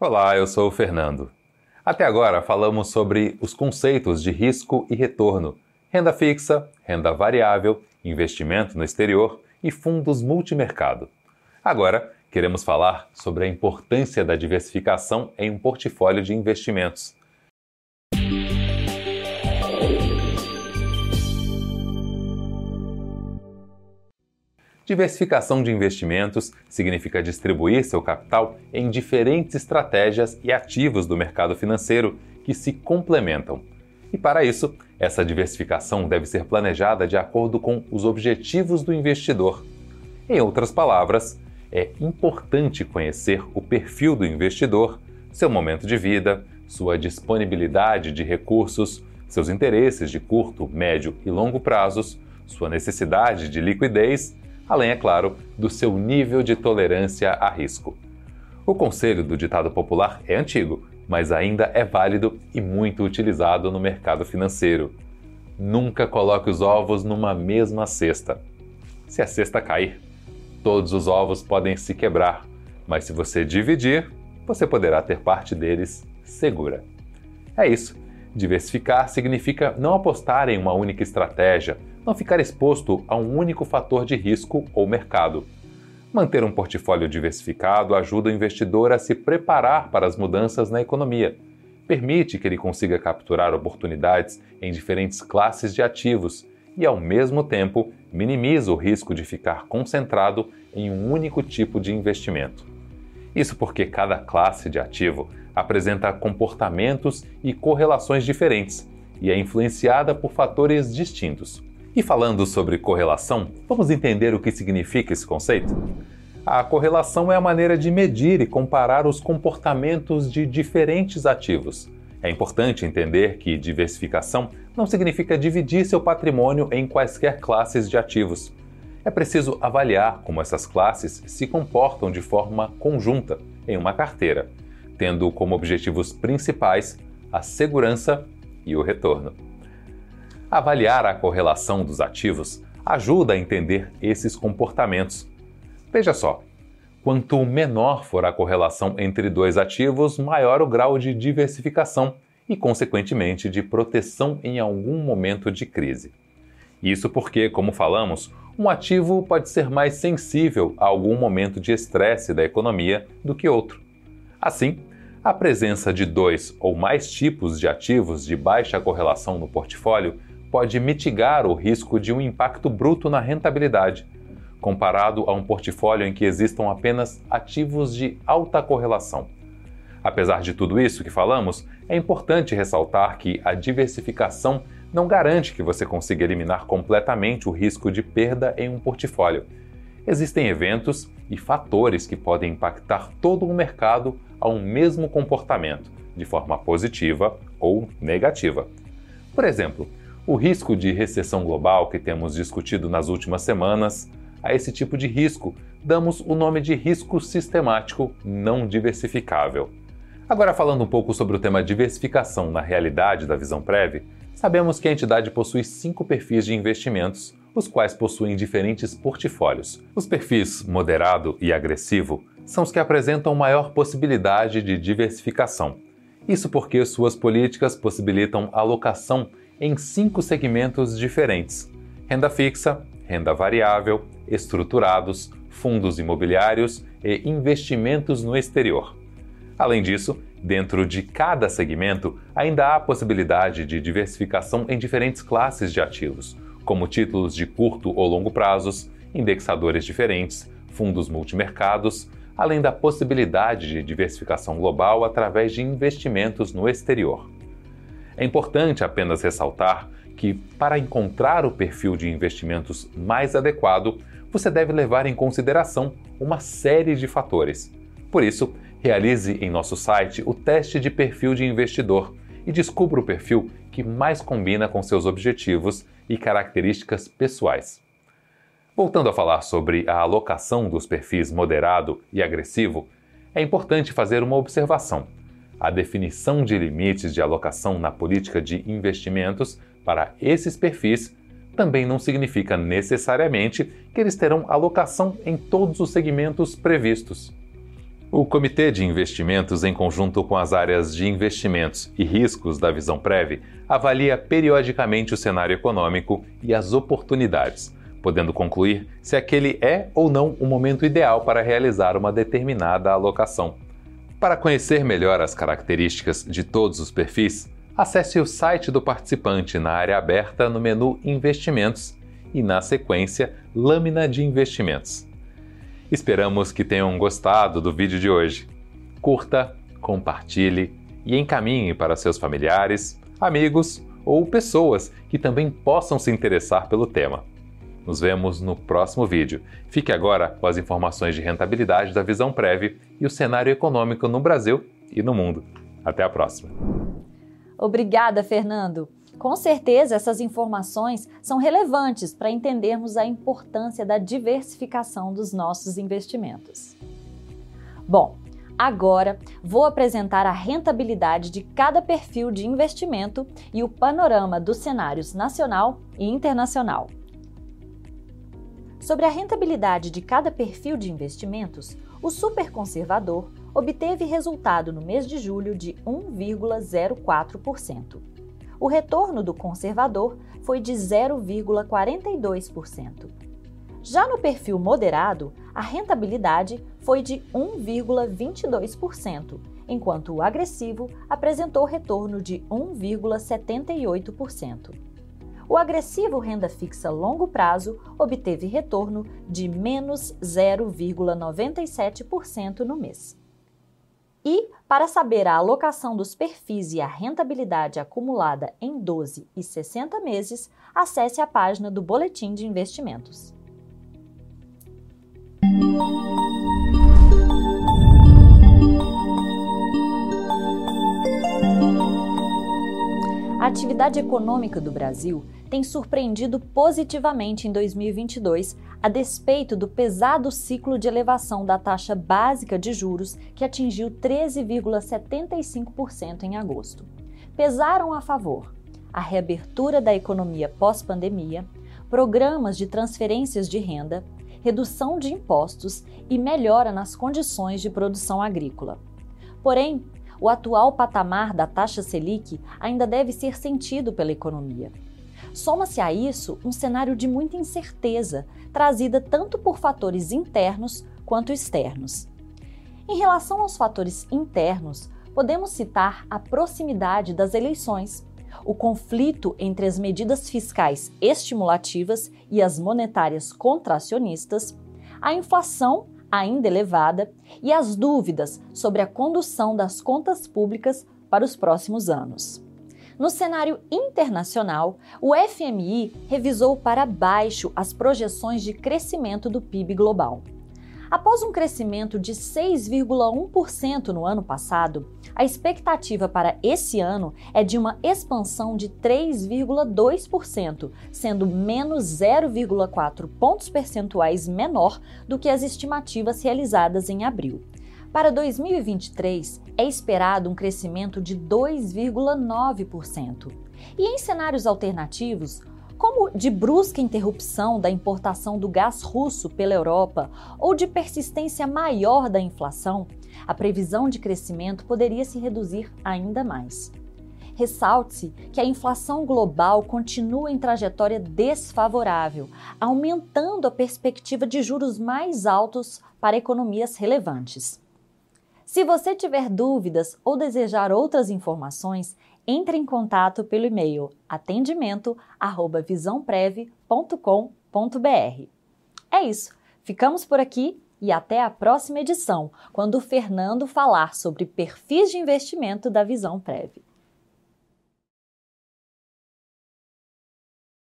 Olá, eu sou o Fernando. Até agora falamos sobre os conceitos de risco e retorno, renda fixa, renda variável, investimento no exterior e fundos multimercado. Agora, queremos falar sobre a importância da diversificação em um portfólio de investimentos. Diversificação de investimentos significa distribuir seu capital em diferentes estratégias e ativos do mercado financeiro que se complementam. E para isso, essa diversificação deve ser planejada de acordo com os objetivos do investidor. Em outras palavras, é importante conhecer o perfil do investidor, seu momento de vida, sua disponibilidade de recursos, seus interesses de curto, médio e longo prazos, sua necessidade de liquidez além, é claro, do seu nível de tolerância a risco. O conselho do ditado popular é antigo, mas ainda é válido e muito utilizado no mercado financeiro. Nunca coloque os ovos numa mesma cesta. Se a cesta cair, todos os ovos podem se quebrar, mas se você dividir, você poderá ter parte deles segura. É isso. Diversificar significa não apostar em uma única estratégia, não ficar exposto a um único fator de risco ou mercado. Manter um portfólio diversificado ajuda o investidor a se preparar para as mudanças na economia. Permite que ele consiga capturar oportunidades em diferentes classes de ativos e, ao mesmo tempo, minimiza o risco de ficar concentrado em um único tipo de investimento. Isso porque cada classe de ativo apresenta comportamentos e correlações diferentes e é influenciada por fatores distintos. E falando sobre correlação, vamos entender o que significa esse conceito? A correlação é a maneira de medir e comparar os comportamentos de diferentes ativos. É importante entender que diversificação não significa dividir seu patrimônio em quaisquer classes de ativos. É preciso avaliar como essas classes se comportam de forma conjunta em uma carteira, tendo como objetivos principais a segurança e o retorno. Avaliar a correlação dos ativos ajuda a entender esses comportamentos. Veja só, quanto menor for a correlação entre dois ativos, maior o grau de diversificação e, consequentemente, de proteção em algum momento de crise. Isso porque, como falamos, um ativo pode ser mais sensível a algum momento de estresse da economia do que outro. Assim, a presença de dois ou mais tipos de ativos de baixa correlação no portfólio pode mitigar o risco de um impacto bruto na rentabilidade, comparado a um portfólio em que existam apenas ativos de alta correlação. Apesar de tudo isso que falamos, é importante ressaltar que a diversificação não garante que você consiga eliminar completamente o risco de perda em um portfólio. Existem eventos e fatores que podem impactar todo o mercado a um mesmo comportamento, de forma positiva ou negativa. Por exemplo, o risco de recessão global que temos discutido nas últimas semanas, a esse tipo de risco damos o nome de risco sistemático não diversificável. Agora, falando um pouco sobre o tema diversificação na realidade da visão prévia, sabemos que a entidade possui cinco perfis de investimentos, os quais possuem diferentes portfólios. Os perfis moderado e agressivo são os que apresentam maior possibilidade de diversificação. Isso porque suas políticas possibilitam alocação em cinco segmentos diferentes: renda fixa, renda variável, estruturados, fundos imobiliários e investimentos no exterior. Além disso, dentro de cada segmento ainda há possibilidade de diversificação em diferentes classes de ativos, como títulos de curto ou longo prazos, indexadores diferentes, fundos multimercados, além da possibilidade de diversificação global através de investimentos no exterior. É importante apenas ressaltar que, para encontrar o perfil de investimentos mais adequado, você deve levar em consideração uma série de fatores. Por isso, realize em nosso site o teste de perfil de investidor e descubra o perfil que mais combina com seus objetivos e características pessoais. Voltando a falar sobre a alocação dos perfis moderado e agressivo, é importante fazer uma observação a definição de limites de alocação na política de investimentos para esses perfis também não significa necessariamente que eles terão alocação em todos os segmentos previstos. O Comitê de Investimentos, em conjunto com as áreas de investimentos e riscos da Visão Prev, avalia periodicamente o cenário econômico e as oportunidades, podendo concluir se aquele é ou não o momento ideal para realizar uma determinada alocação. Para conhecer melhor as características de todos os perfis, acesse o site do participante na área aberta no menu Investimentos e, na sequência, Lâmina de Investimentos. Esperamos que tenham gostado do vídeo de hoje. Curta, compartilhe e encaminhe para seus familiares, amigos ou pessoas que também possam se interessar pelo tema. Nos vemos no próximo vídeo. Fique agora com as informações de rentabilidade da Visão Prev e o cenário econômico no Brasil e no mundo. Até a próxima. Obrigada, Fernando. Com certeza, essas informações são relevantes para entendermos a importância da diversificação dos nossos investimentos. Bom, agora vou apresentar a rentabilidade de cada perfil de investimento e o panorama dos cenários nacional e internacional. Sobre a rentabilidade de cada perfil de investimentos, o superconservador obteve resultado no mês de julho de 1,04% o retorno do conservador foi de 0,42%. Já no perfil moderado, a rentabilidade foi de 1,22%, enquanto o agressivo apresentou retorno de 1,78%. O agressivo renda fixa longo prazo obteve retorno de menos 0,97% no mês. E, para saber a alocação dos perfis e a rentabilidade acumulada em 12 e 60 meses, acesse a página do Boletim de Investimentos. A atividade econômica do Brasil tem surpreendido positivamente em 2022, a despeito do pesado ciclo de elevação da taxa básica de juros, que atingiu 13,75% em agosto. Pesaram a favor a reabertura da economia pós-pandemia, programas de transferências de renda, redução de impostos e melhora nas condições de produção agrícola. Porém, o atual patamar da taxa Selic ainda deve ser sentido pela economia. Soma-se a isso um cenário de muita incerteza, trazida tanto por fatores internos quanto externos. Em relação aos fatores internos, podemos citar a proximidade das eleições, o conflito entre as medidas fiscais estimulativas e as monetárias contracionistas, a inflação ainda elevada e as dúvidas sobre a condução das contas públicas para os próximos anos. No cenário internacional, o FMI revisou para baixo as projeções de crescimento do PIB global. Após um crescimento de 6,1% no ano passado, a expectativa para esse ano é de uma expansão de 3,2%, sendo menos 0,4 pontos percentuais menor do que as estimativas realizadas em abril. Para 2023, é esperado um crescimento de 2,9%. E em cenários alternativos, como de brusca interrupção da importação do gás russo pela Europa ou de persistência maior da inflação, a previsão de crescimento poderia se reduzir ainda mais. Ressalte-se que a inflação global continua em trajetória desfavorável, aumentando a perspectiva de juros mais altos para economias relevantes. Se você tiver dúvidas ou desejar outras informações, entre em contato pelo e-mail atendimento@visãoprev.com.br. É isso. Ficamos por aqui e até a próxima edição, quando o Fernando falar sobre perfis de investimento da Visão Prev.